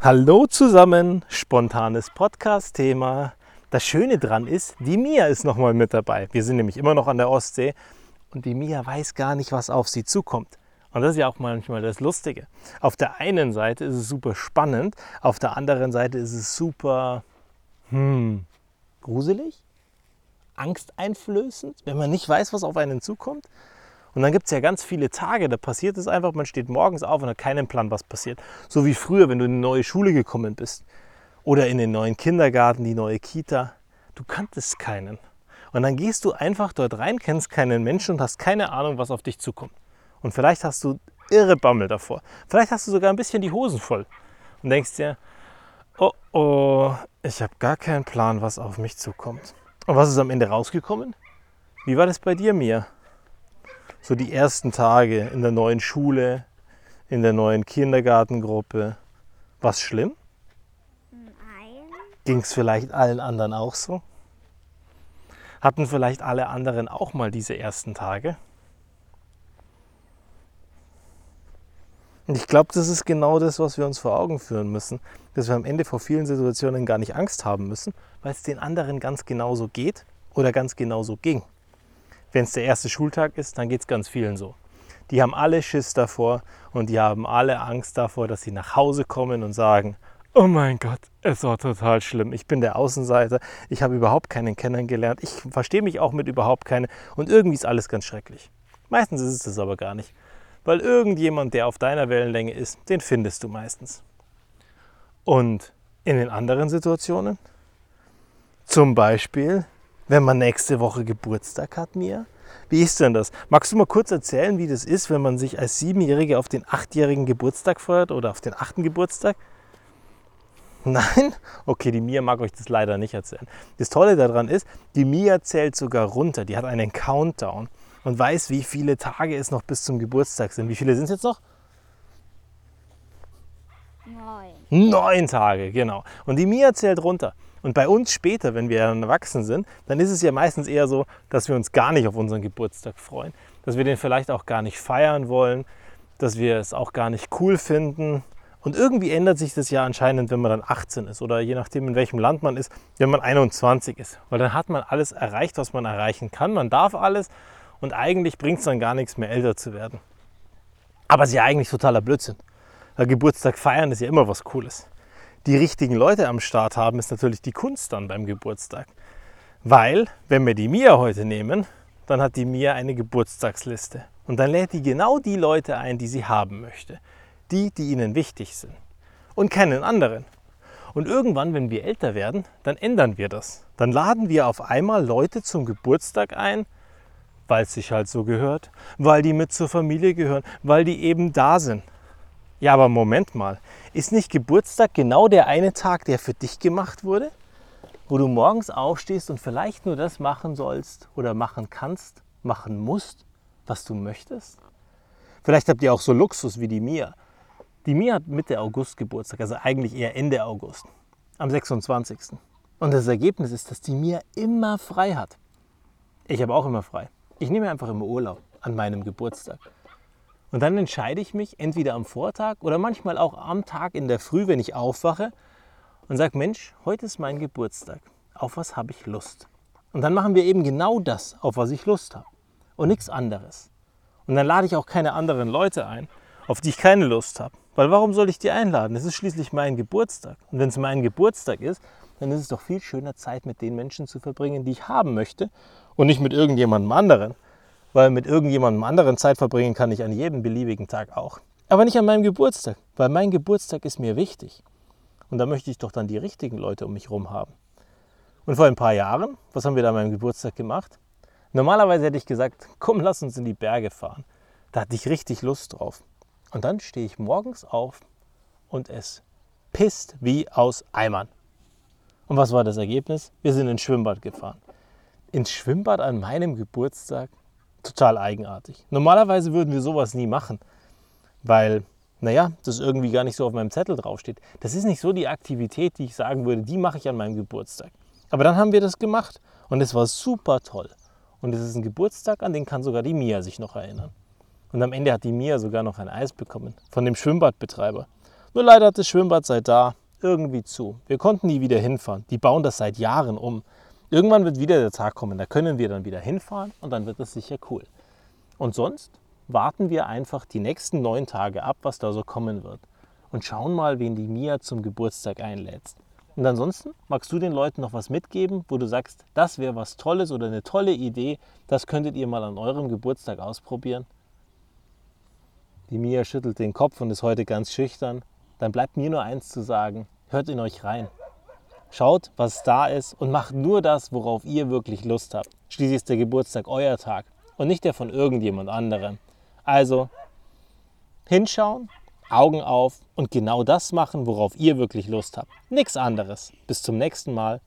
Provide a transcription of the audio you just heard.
Hallo zusammen, spontanes Podcast-Thema. Das Schöne dran ist, die Mia ist nochmal mit dabei. Wir sind nämlich immer noch an der Ostsee und die Mia weiß gar nicht, was auf sie zukommt. Und das ist ja auch manchmal das Lustige. Auf der einen Seite ist es super spannend, auf der anderen Seite ist es super hm, gruselig, angsteinflößend, wenn man nicht weiß, was auf einen zukommt. Und dann gibt es ja ganz viele Tage, da passiert es einfach, man steht morgens auf und hat keinen Plan, was passiert. So wie früher, wenn du in eine neue Schule gekommen bist oder in den neuen Kindergarten, die neue Kita. Du kanntest keinen. Und dann gehst du einfach dort rein, kennst keinen Menschen und hast keine Ahnung, was auf dich zukommt. Und vielleicht hast du irre Bammel davor. Vielleicht hast du sogar ein bisschen die Hosen voll und denkst dir, oh oh, ich habe gar keinen Plan, was auf mich zukommt. Und was ist am Ende rausgekommen? Wie war das bei dir, Mia? So die ersten Tage in der neuen Schule, in der neuen Kindergartengruppe, was schlimm? Nein. Ging es vielleicht allen anderen auch so? Hatten vielleicht alle anderen auch mal diese ersten Tage? Und ich glaube, das ist genau das, was wir uns vor Augen führen müssen, dass wir am Ende vor vielen Situationen gar nicht Angst haben müssen, weil es den anderen ganz genauso geht oder ganz genauso ging. Wenn es der erste Schultag ist, dann geht es ganz vielen so. Die haben alle Schiss davor und die haben alle Angst davor, dass sie nach Hause kommen und sagen, oh mein Gott, es war total schlimm. Ich bin der Außenseiter, ich habe überhaupt keinen kennengelernt, ich verstehe mich auch mit überhaupt keinen und irgendwie ist alles ganz schrecklich. Meistens ist es das aber gar nicht, weil irgendjemand, der auf deiner Wellenlänge ist, den findest du meistens. Und in den anderen Situationen, zum Beispiel wenn man nächste Woche Geburtstag hat, Mia? Wie ist denn das? Magst du mal kurz erzählen, wie das ist, wenn man sich als Siebenjährige auf den achtjährigen Geburtstag freut oder auf den achten Geburtstag? Nein? Okay, die Mia mag euch das leider nicht erzählen. Das Tolle daran ist, die Mia zählt sogar runter. Die hat einen Countdown und weiß, wie viele Tage es noch bis zum Geburtstag sind. Wie viele sind es jetzt noch? Neun. Neun Tage, genau. Und die Mia zählt runter. Und bei uns später, wenn wir dann erwachsen sind, dann ist es ja meistens eher so, dass wir uns gar nicht auf unseren Geburtstag freuen. Dass wir den vielleicht auch gar nicht feiern wollen, dass wir es auch gar nicht cool finden. Und irgendwie ändert sich das ja anscheinend, wenn man dann 18 ist oder je nachdem, in welchem Land man ist, wenn man 21 ist. Weil dann hat man alles erreicht, was man erreichen kann. Man darf alles und eigentlich bringt es dann gar nichts mehr, älter zu werden. Aber es ist ja eigentlich totaler Blödsinn. Weil Geburtstag feiern ist ja immer was Cooles die richtigen Leute am Start haben, ist natürlich die Kunst dann beim Geburtstag. Weil, wenn wir die Mia heute nehmen, dann hat die Mia eine Geburtstagsliste. Und dann lädt die genau die Leute ein, die sie haben möchte. Die, die ihnen wichtig sind. Und keinen anderen. Und irgendwann, wenn wir älter werden, dann ändern wir das. Dann laden wir auf einmal Leute zum Geburtstag ein, weil es sich halt so gehört, weil die mit zur Familie gehören, weil die eben da sind. Ja, aber Moment mal, ist nicht Geburtstag genau der eine Tag, der für dich gemacht wurde? Wo du morgens aufstehst und vielleicht nur das machen sollst oder machen kannst, machen musst, was du möchtest? Vielleicht habt ihr auch so Luxus wie die Mia. Die Mia hat Mitte August Geburtstag, also eigentlich eher Ende August, am 26. Und das Ergebnis ist, dass die Mia immer frei hat. Ich habe auch immer frei. Ich nehme einfach immer Urlaub an meinem Geburtstag. Und dann entscheide ich mich entweder am Vortag oder manchmal auch am Tag in der Früh, wenn ich aufwache und sage, Mensch, heute ist mein Geburtstag. Auf was habe ich Lust? Und dann machen wir eben genau das, auf was ich Lust habe. Und nichts anderes. Und dann lade ich auch keine anderen Leute ein, auf die ich keine Lust habe. Weil warum soll ich die einladen? Es ist schließlich mein Geburtstag. Und wenn es mein Geburtstag ist, dann ist es doch viel schöner, Zeit mit den Menschen zu verbringen, die ich haben möchte und nicht mit irgendjemandem anderen weil mit irgendjemandem anderen Zeit verbringen kann ich an jedem beliebigen Tag auch. Aber nicht an meinem Geburtstag, weil mein Geburtstag ist mir wichtig. Und da möchte ich doch dann die richtigen Leute um mich herum haben. Und vor ein paar Jahren, was haben wir da an meinem Geburtstag gemacht? Normalerweise hätte ich gesagt, komm, lass uns in die Berge fahren. Da hatte ich richtig Lust drauf. Und dann stehe ich morgens auf und es pisst wie aus Eimern. Und was war das Ergebnis? Wir sind ins Schwimmbad gefahren. Ins Schwimmbad an meinem Geburtstag? Total eigenartig. Normalerweise würden wir sowas nie machen, weil, naja, das irgendwie gar nicht so auf meinem Zettel draufsteht. Das ist nicht so die Aktivität, die ich sagen würde, die mache ich an meinem Geburtstag. Aber dann haben wir das gemacht und es war super toll. Und es ist ein Geburtstag, an den kann sogar die Mia sich noch erinnern. Und am Ende hat die Mia sogar noch ein Eis bekommen von dem Schwimmbadbetreiber. Nur leider hat das Schwimmbad seit da irgendwie zu. Wir konnten nie wieder hinfahren. Die bauen das seit Jahren um. Irgendwann wird wieder der Tag kommen, da können wir dann wieder hinfahren und dann wird das sicher cool. Und sonst warten wir einfach die nächsten neun Tage ab, was da so kommen wird. Und schauen mal, wen die Mia zum Geburtstag einlädst. Und ansonsten magst du den Leuten noch was mitgeben, wo du sagst, das wäre was Tolles oder eine tolle Idee, das könntet ihr mal an eurem Geburtstag ausprobieren? Die Mia schüttelt den Kopf und ist heute ganz schüchtern. Dann bleibt mir nur eins zu sagen, hört in euch rein. Schaut, was da ist und macht nur das, worauf ihr wirklich Lust habt. Schließlich ist der Geburtstag euer Tag und nicht der von irgendjemand anderem. Also hinschauen, Augen auf und genau das machen, worauf ihr wirklich Lust habt. Nichts anderes. Bis zum nächsten Mal.